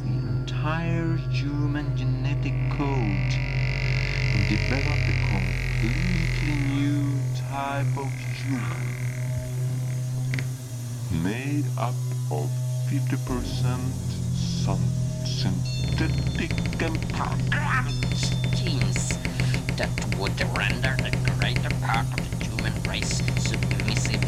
the entire human genetic code. And develop a completely new type of human made up of 50% synthetic and programmed genes that would render the greater part of the human race submissive